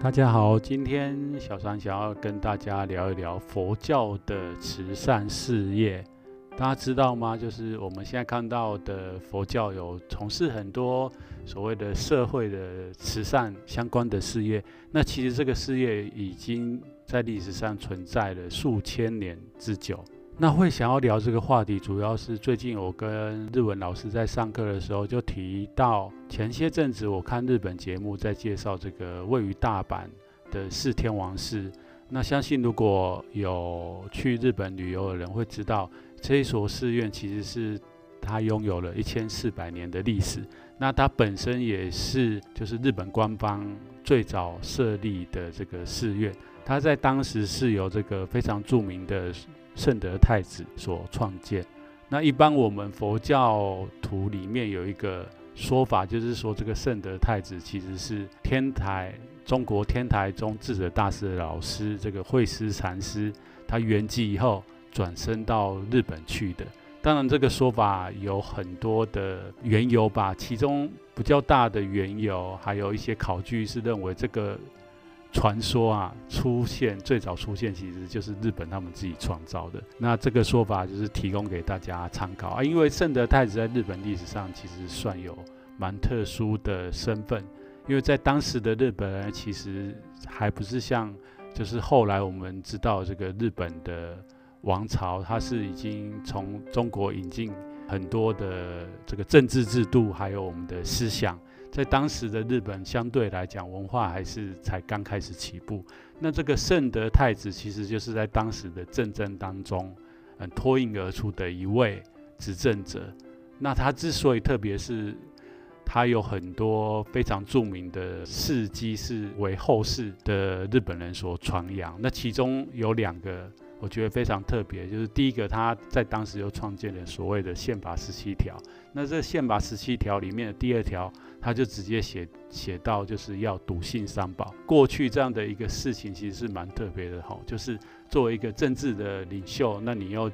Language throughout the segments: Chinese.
大家好，今天小三想要跟大家聊一聊佛教的慈善事业。大家知道吗？就是我们现在看到的佛教有从事很多所谓的社会的慈善相关的事业。那其实这个事业已经在历史上存在了数千年之久。那会想要聊这个话题，主要是最近我跟日文老师在上课的时候就提到，前些阵子我看日本节目在介绍这个位于大阪的四天王寺。那相信如果有去日本旅游的人会知道，这一所寺院其实是它拥有了一千四百年的历史。那它本身也是就是日本官方最早设立的这个寺院，它在当时是由这个非常著名的。圣德太子所创建。那一般我们佛教徒里面有一个说法，就是说这个圣德太子其实是天台中国天台宗智者大师的老师，这个慧师禅师，他圆寂以后转生到日本去的。当然，这个说法有很多的缘由吧，其中比较大的缘由，还有一些考据是认为这个。传说啊，出现最早出现其实就是日本他们自己创造的。那这个说法就是提供给大家参考啊。因为圣德太子在日本历史上其实算有蛮特殊的身份，因为在当时的日本人其实还不是像就是后来我们知道这个日本的王朝，它是已经从中国引进很多的这个政治制度，还有我们的思想。在当时的日本，相对来讲，文化还是才刚开始起步。那这个圣德太子，其实就是在当时的政争当中，嗯，脱颖而出的一位执政者。那他之所以特别，是他有很多非常著名的事迹，是为后世的日本人所传扬。那其中有两个。我觉得非常特别，就是第一个，他在当时又创建了所谓的宪法十七条。那这宪法十七条里面的第二条，他就直接写写到，就是要笃信三宝。过去这样的一个事情，其实是蛮特别的哈，就是作为一个政治的领袖，那你要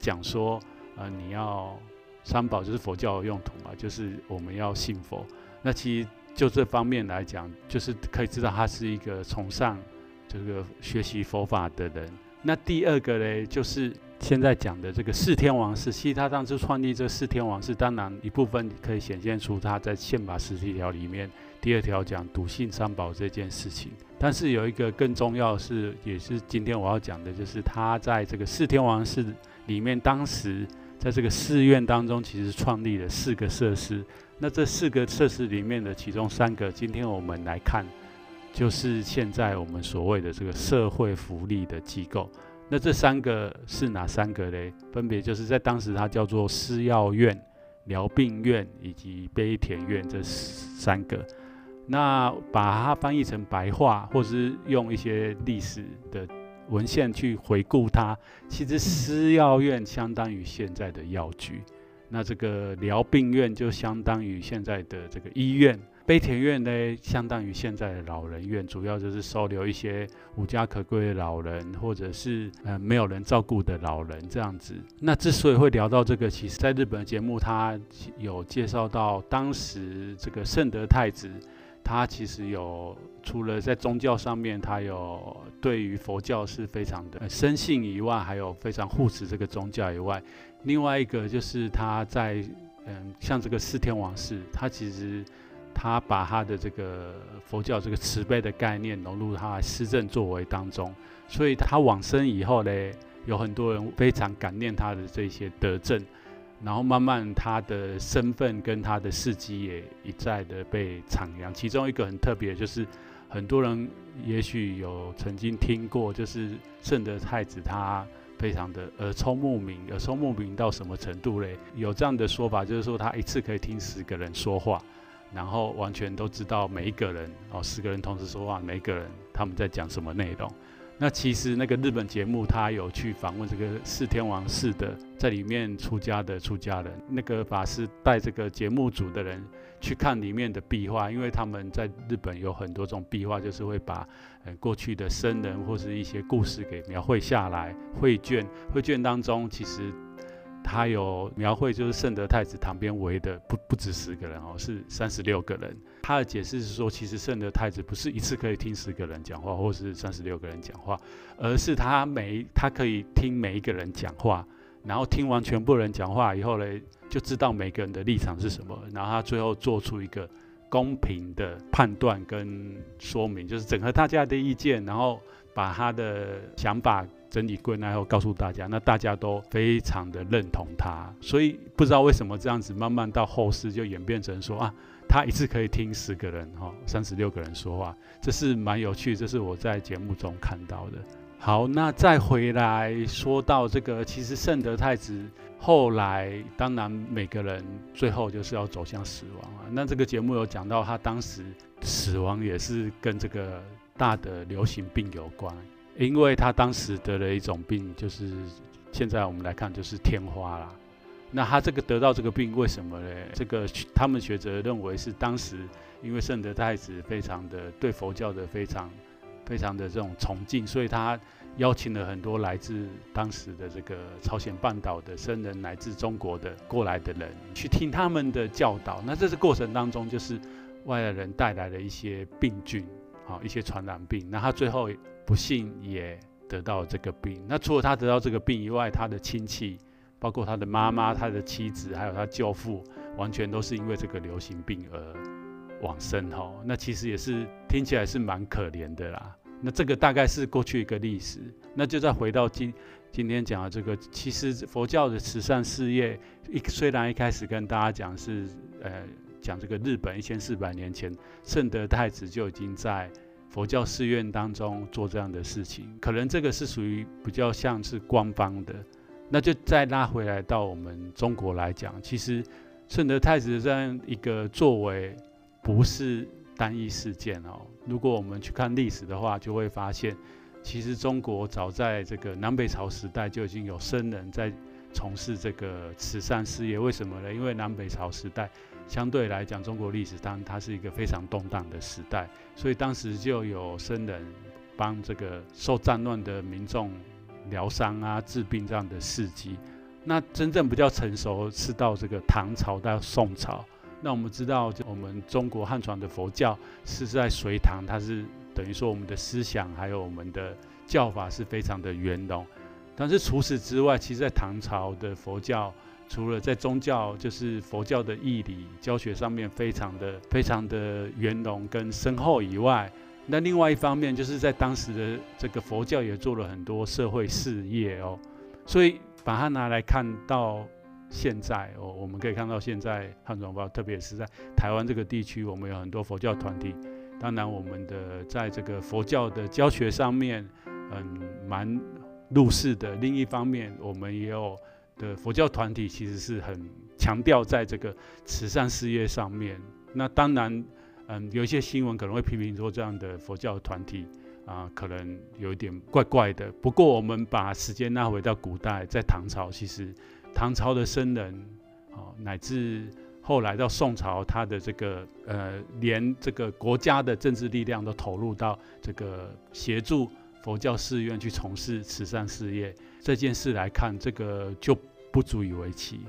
讲说，呃，你要三宝就是佛教的用途嘛，就是我们要信佛。那其实就这方面来讲，就是可以知道他是一个崇尚这个学习佛法的人。那第二个呢，就是现在讲的这个四天王寺。其实他当初创立这四天王寺，当然一部分可以显现出他在宪法十七条里面第二条讲笃信三宝这件事情。但是有一个更重要的是，也是今天我要讲的，就是他在这个四天王寺里面，当时在这个寺院当中，其实创立了四个设施。那这四个设施里面的其中三个，今天我们来看。就是现在我们所谓的这个社会福利的机构，那这三个是哪三个嘞？分别就是在当时它叫做施药院、疗病院以及悲田院这三个。那把它翻译成白话，或是用一些历史的文献去回顾它，其实施药院相当于现在的药局，那这个疗病院就相当于现在的这个医院。悲田院呢，相当于现在的老人院，主要就是收留一些无家可归的老人，或者是呃没有人照顾的老人这样子。那之所以会聊到这个，其实在日本的节目，他有介绍到当时这个圣德太子，他其实有除了在宗教上面，他有对于佛教是非常的深信以外，还有非常护持这个宗教以外，另外一个就是他在嗯像这个四天王寺，他其实。他把他的这个佛教这个慈悲的概念融入他施政作为当中，所以他往生以后呢，有很多人非常感念他的这些德政，然后慢慢他的身份跟他的事迹也一再的被徜徉。其中一个很特别，就是很多人也许有曾经听过，就是圣德太子他非常的耳聪目明，耳聪目明到什么程度嘞？有这样的说法，就是说他一次可以听十个人说话，然后完全都知道每一个人哦，十个人同时说话，每一个人他们在讲什么内容。那其实那个日本节目，他有去访问这个四天王寺的，在里面出家的出家人，那个法师带这个节目组的人去看里面的壁画，因为他们在日本有很多种壁画，就是会把呃过去的僧人或是一些故事给描绘下来，绘卷，绘卷当中其实。他有描绘，就是圣德太子旁边围的不不止十个人哦，是三十六个人。他的解释是说，其实圣德太子不是一次可以听十个人讲话，或是三十六个人讲话，而是他每他可以听每一个人讲话，然后听完全部人讲话以后呢，就知道每个人的立场是什么，然后他最后做出一个公平的判断跟说明，就是整合大家的意见，然后把他的想法。整理归纳后告诉大家，那大家都非常的认同他，所以不知道为什么这样子，慢慢到后世就演变成说啊，他一次可以听十个人哈，三十六个人说话，这是蛮有趣，这是我在节目中看到的。好，那再回来说到这个，其实圣德太子后来，当然每个人最后就是要走向死亡啊。那这个节目有讲到，他当时死亡也是跟这个大的流行病有关。因为他当时得了一种病，就是现在我们来看就是天花啦。那他这个得到这个病，为什么呢？这个他们学者认为是当时因为圣德太子非常的对佛教的非常非常的这种崇敬，所以他邀请了很多来自当时的这个朝鲜半岛的僧人，乃至中国的过来的人去听他们的教导。那这个过程当中，就是外来人带来了一些病菌，啊，一些传染病。那他最后。不幸也得到这个病。那除了他得到这个病以外，他的亲戚，包括他的妈妈、他的妻子，还有他舅父，完全都是因为这个流行病而往生。哈，那其实也是听起来是蛮可怜的啦。那这个大概是过去一个历史。那就再回到今今天讲的这个，其实佛教的慈善事业，一虽然一开始跟大家讲是呃讲这个日本一千四百年前圣德太子就已经在。佛教寺院当中做这样的事情，可能这个是属于比较像是官方的。那就再拉回来到我们中国来讲，其实圣德太子这样一个作为不是单一事件哦。如果我们去看历史的话，就会发现，其实中国早在这个南北朝时代就已经有僧人在从事这个慈善事业。为什么呢？因为南北朝时代。相对来讲，中国历史当然它是一个非常动荡的时代，所以当时就有僧人帮这个受战乱的民众疗伤啊、治病这样的事迹。那真正比较成熟是到这个唐朝到宋朝。那我们知道，我们中国汉传的佛教是在隋唐，它是等于说我们的思想还有我们的教法是非常的圆融。但是除此之外，其实在唐朝的佛教。除了在宗教，就是佛教的义理教学上面非常的非常的圆融跟深厚以外，那另外一方面就是在当时的这个佛教也做了很多社会事业哦，所以把它拿来看到现在哦，我们可以看到现在汉传佛，特别是在台湾这个地区，我们有很多佛教团体，当然我们的在这个佛教的教学上面，嗯，蛮入世的。另一方面，我们也有。的佛教团体其实是很强调在这个慈善事业上面。那当然，嗯，有一些新闻可能会批评说这样的佛教团体啊、可能有一点怪怪的。不过，我们把时间拉回到古代，在唐朝，其实唐朝的僧人啊，乃至后来到宋朝，他的这个呃，连这个国家的政治力量都投入到这个协助佛教寺院去从事慈善事业。这件事来看，这个就不足以为奇。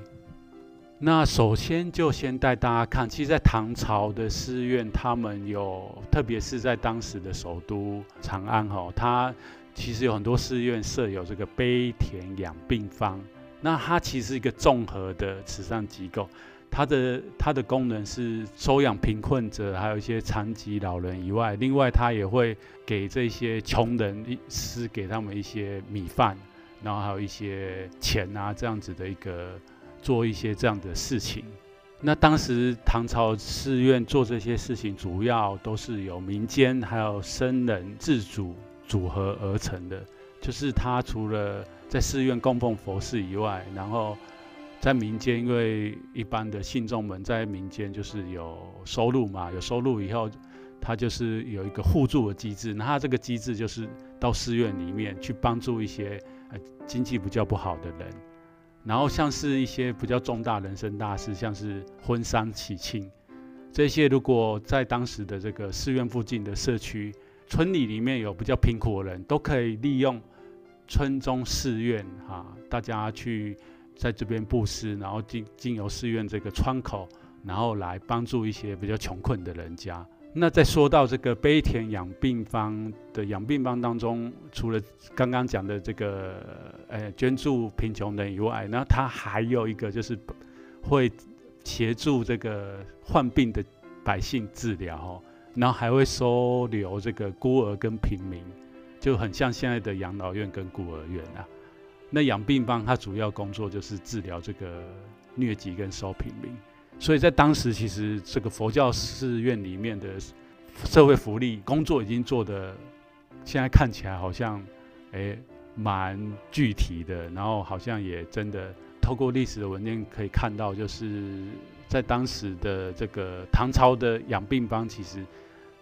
那首先就先带大家看，其实，在唐朝的寺院，他们有，特别是在当时的首都长安，哈，它其实有很多寺院设有这个悲田养病坊。那它其实是一个综合的慈善机构，它的它的功能是收养贫困者，还有一些残疾老人以外，另外它也会给这些穷人施给他们一些米饭。然后还有一些钱啊，这样子的一个做一些这样的事情。那当时唐朝寺院做这些事情，主要都是由民间还有僧人自主组合而成的。就是他除了在寺院供奉佛事以外，然后在民间，因为一般的信众们在民间就是有收入嘛，有收入以后，他就是有一个互助的机制。那他这个机制就是到寺院里面去帮助一些呃经济比较不好的人，然后像是一些比较重大人生大事，像是婚丧喜庆。这些如果在当时的这个寺院附近的社区、村里里面有比较贫苦的人，都可以利用村中寺院哈，大家去在这边布施，然后经经由寺院这个窗口，然后来帮助一些比较穷困的人家。那再说到这个悲田养病方的养病方当中，除了刚刚讲的这个呃捐助贫穷人以外，那他还有一个就是会。协助这个患病的百姓治疗，然后还会收留这个孤儿跟平民，就很像现在的养老院跟孤儿院啊。那养病方他主要工作就是治疗这个疟疾跟收平民，所以在当时其实这个佛教寺院里面的社会福利工作已经做得，现在看起来好像诶蛮具体的，然后好像也真的。透过历史的文件可以看到，就是在当时的这个唐朝的养病方，其实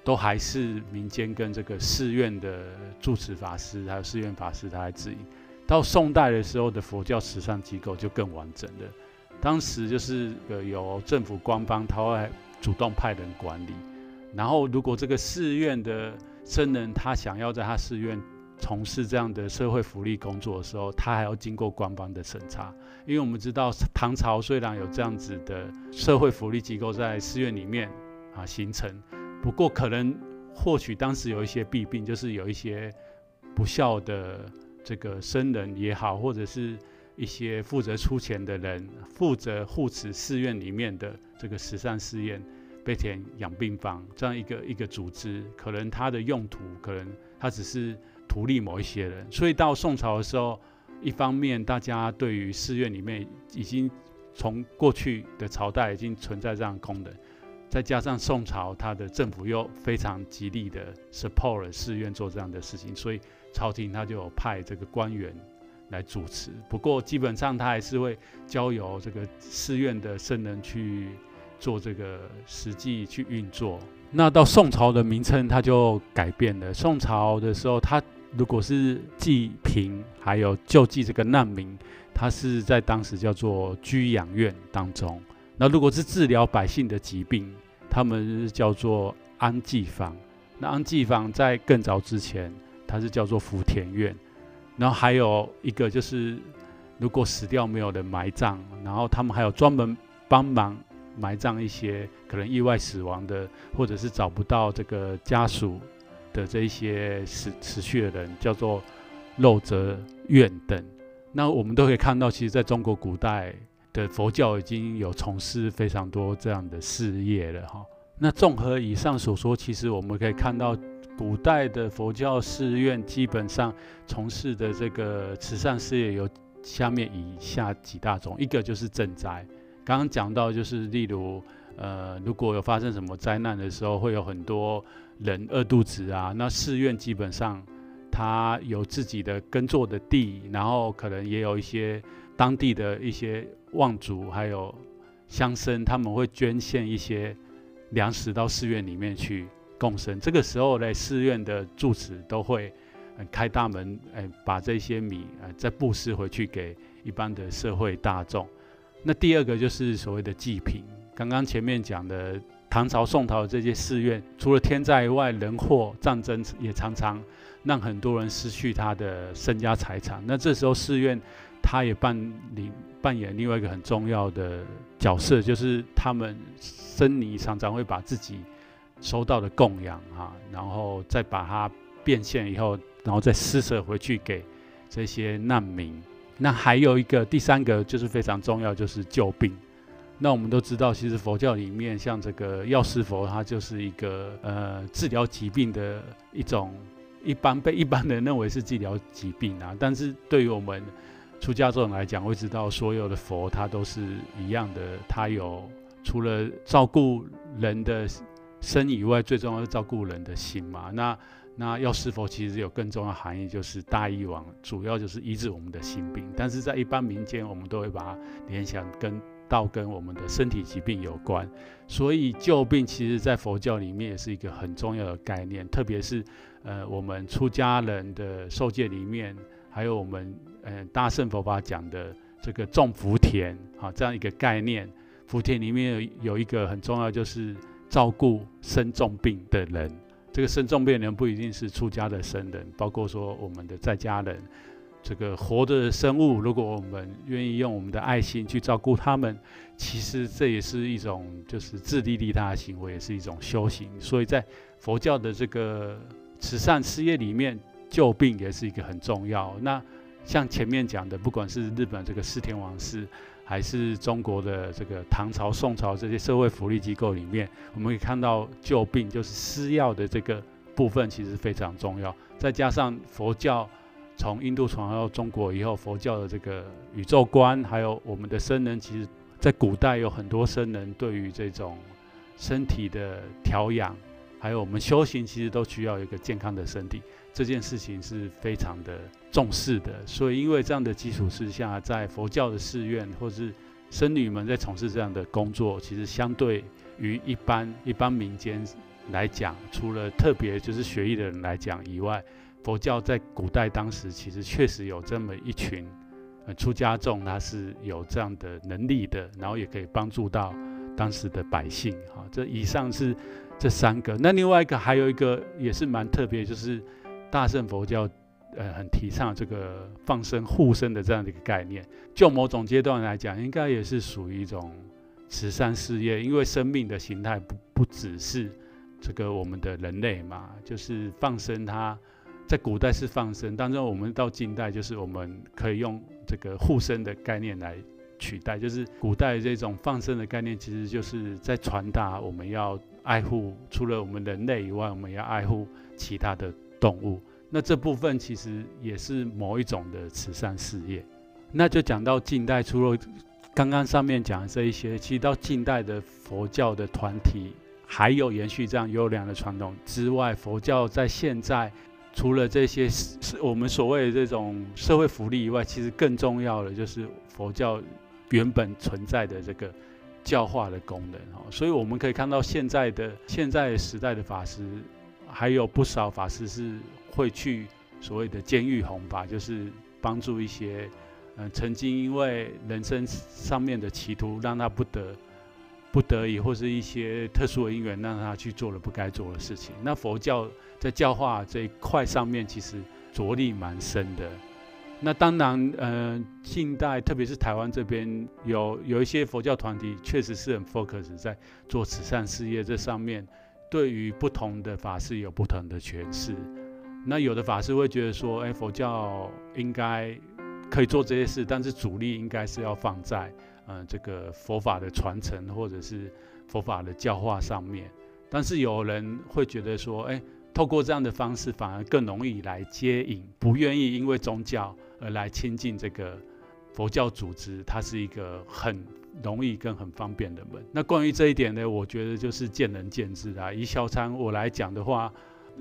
都还是民间跟这个寺院的住持法师还有寺院法师他来指引。到宋代的时候的佛教慈善机构就更完整了，当时就是呃有政府官方他会主动派人管理，然后如果这个寺院的僧人他想要在他寺院。从事这样的社会福利工作的时候，他还要经过官方的审查，因为我们知道唐朝虽然有这样子的社会福利机构在寺院里面啊形成，不过可能或许当时有一些弊病，就是有一些不孝的这个僧人也好，或者是一些负责出钱的人，负责护持寺院里面的这个慈善寺院悲田养病房这样一个一个组织，可能它的用途可能它只是。图利某一些人，所以到宋朝的时候，一方面大家对于寺院里面已经从过去的朝代已经存在这样功能，再加上宋朝它的政府又非常极力的 support 寺院做这样的事情，所以朝廷他就有派这个官员来主持。不过基本上他还是会交由这个寺院的僧人去做这个实际去运作。那到宋朝的名称它就改变了。宋朝的时候，它如果是济贫，还有救济这个难民，它是在当时叫做居养院当中。那如果是治疗百姓的疾病，他们叫做安济坊。那安济坊在更早之前，它是叫做福田院。然后还有一个就是，如果死掉没有人埋葬，然后他们还有专门帮忙埋葬一些可能意外死亡的，或者是找不到这个家属。的这一些死死去的人叫做肉泽院等，那我们都可以看到，其实在中国古代的佛教已经有从事非常多这样的事业了哈。那综合以上所说，其实我们可以看到，古代的佛教寺院基本上从事的这个慈善事业有下面以下几大种，一个就是赈灾，刚刚讲到就是例如呃，如果有发生什么灾难的时候，会有很多。人饿肚子啊，那寺院基本上，它有自己的耕作的地，然后可能也有一些当地的一些望族，还有乡绅，他们会捐献一些粮食到寺院里面去共生。这个时候呢，寺院的住持都会开大门，哎，把这些米呃再布施回去给一般的社会大众。那第二个就是所谓的祭品，刚刚前面讲的。唐朝、宋朝的这些寺院，除了天灾以外，人祸、战争也常常让很多人失去他的身家财产。那这时候寺院，他也扮演扮演另外一个很重要的角色，就是他们僧尼常常会把自己收到的供养啊，然后再把它变现以后，然后再施舍回去给这些难民。那还有一个第三个就是非常重要，就是救病。那我们都知道，其实佛教里面，像这个药师佛，它就是一个呃治疗疾病的一种，一般被一般人认为是治疗疾病啊。但是对于我们出家众来讲，会知道所有的佛它都是一样的，它有除了照顾人的身以外，最重要是照顾人的心嘛。那那药师佛其实有更重要的含义，就是大医王，主要就是医治我们的心病。但是在一般民间，我们都会把它联想跟到跟我们的身体疾病有关。所以救病其实在佛教里面也是一个很重要的概念，特别是呃我们出家人的受戒里面，还有我们呃大乘佛法讲的这个种福田啊这样一个概念。福田里面有有一个很重要，就是照顾生重病的人。这个生重病人不一定是出家的僧人，包括说我们的在家人，这个活的生物，如果我们愿意用我们的爱心去照顾他们，其实这也是一种就是自利利他的行为，也是一种修行。所以在佛教的这个慈善事业里面，救病也是一个很重要。那像前面讲的，不管是日本这个四天王寺。还是中国的这个唐朝、宋朝这些社会福利机构里面，我们可以看到救病就是施药的这个部分，其实非常重要。再加上佛教从印度传到中国以后，佛教的这个宇宙观，还有我们的僧人，其实在古代有很多僧人对于这种身体的调养，还有我们修行，其实都需要一个健康的身体。这件事情是非常的重视的，所以因为这样的基础之下，在佛教的寺院或是僧侣们在从事这样的工作，其实相对于一般一般民间来讲，除了特别就是学艺的人来讲以外，佛教在古代当时其实确实有这么一群呃出家众，他是有这样的能力的，然后也可以帮助到当时的百姓。哈，这以上是这三个，那另外一个还有一个也是蛮特别，就是。大乘佛教，呃，很提倡这个放生护生的这样的一个概念。就某种阶段来讲，应该也是属于一种慈善事业，因为生命的形态不不只是这个我们的人类嘛，就是放生它，在古代是放生，当中我们到近代就是我们可以用这个护生的概念来取代，就是古代这种放生的概念，其实就是在传达我们要爱护除了我们人类以外，我们要爱护其他的。动物，那这部分其实也是某一种的慈善事业。那就讲到近代，除了刚刚上面讲的这一些，其实到近代的佛教的团体还有延续这样优良的传统之外，佛教在现在除了这些是我们所谓的这种社会福利以外，其实更重要的就是佛教原本存在的这个教化的功能。所以我们可以看到现在的现在时代的法师。还有不少法师是会去所谓的监狱弘法，就是帮助一些嗯、曾经因为人生上面的歧途让他不得不得已，或是一些特殊的因缘让他去做了不该做的事情。那佛教在教化这一块上面其实着力蛮深的。那当然，呃，近代特别是台湾这边有有一些佛教团体确实是很 focus 在做慈善事业这上面。对于不同的法师有不同的诠释，那有的法师会觉得说，哎，佛教应该可以做这些事，但是主力应该是要放在，嗯、这个佛法的传承或者是佛法的教化上面。但是有人会觉得说，哎，透过这样的方式反而更容易来接引，不愿意因为宗教而来亲近这个佛教组织，它是一个很。容易跟很方便的门。那关于这一点呢，我觉得就是见仁见智啊。以小禅我来讲的话，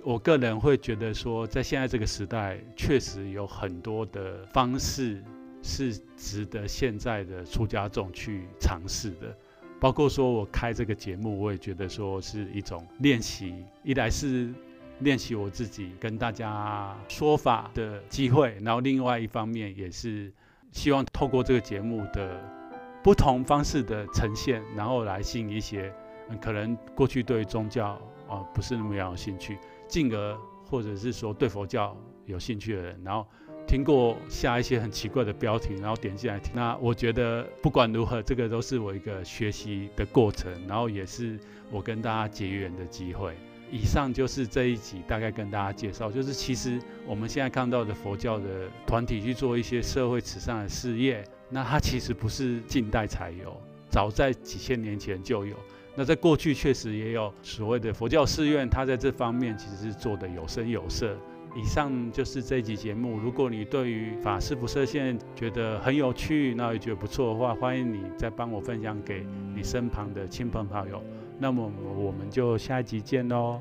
我个人会觉得说，在现在这个时代，确实有很多的方式是值得现在的出家众去尝试的。包括说我开这个节目，我也觉得说是一种练习。一来是练习我自己跟大家说法的机会，然后另外一方面也是希望透过这个节目的。不同方式的呈现，然后来吸引一些、可能过去对宗教啊、不是那么样有兴趣，进而或者是说对佛教有兴趣的人，然后听过下一些很奇怪的标题，然后点进来听。那我觉得不管如何，这个都是我一个学习的过程，然后也是我跟大家结缘的机会。以上就是这一集大概跟大家介绍，就是其实我们现在看到的佛教的团体去做一些社会慈善的事业。那它其实不是近代才有，早在几千年前就有。那在过去确实也有所谓的佛教寺院，它在这方面其实是做得有声有色。以上就是这一集节目。如果你对于法师不设限觉得很有趣，那也觉得不错的话，欢迎你再帮我分享给你身旁的亲朋好友。那么我们就下一集见喽。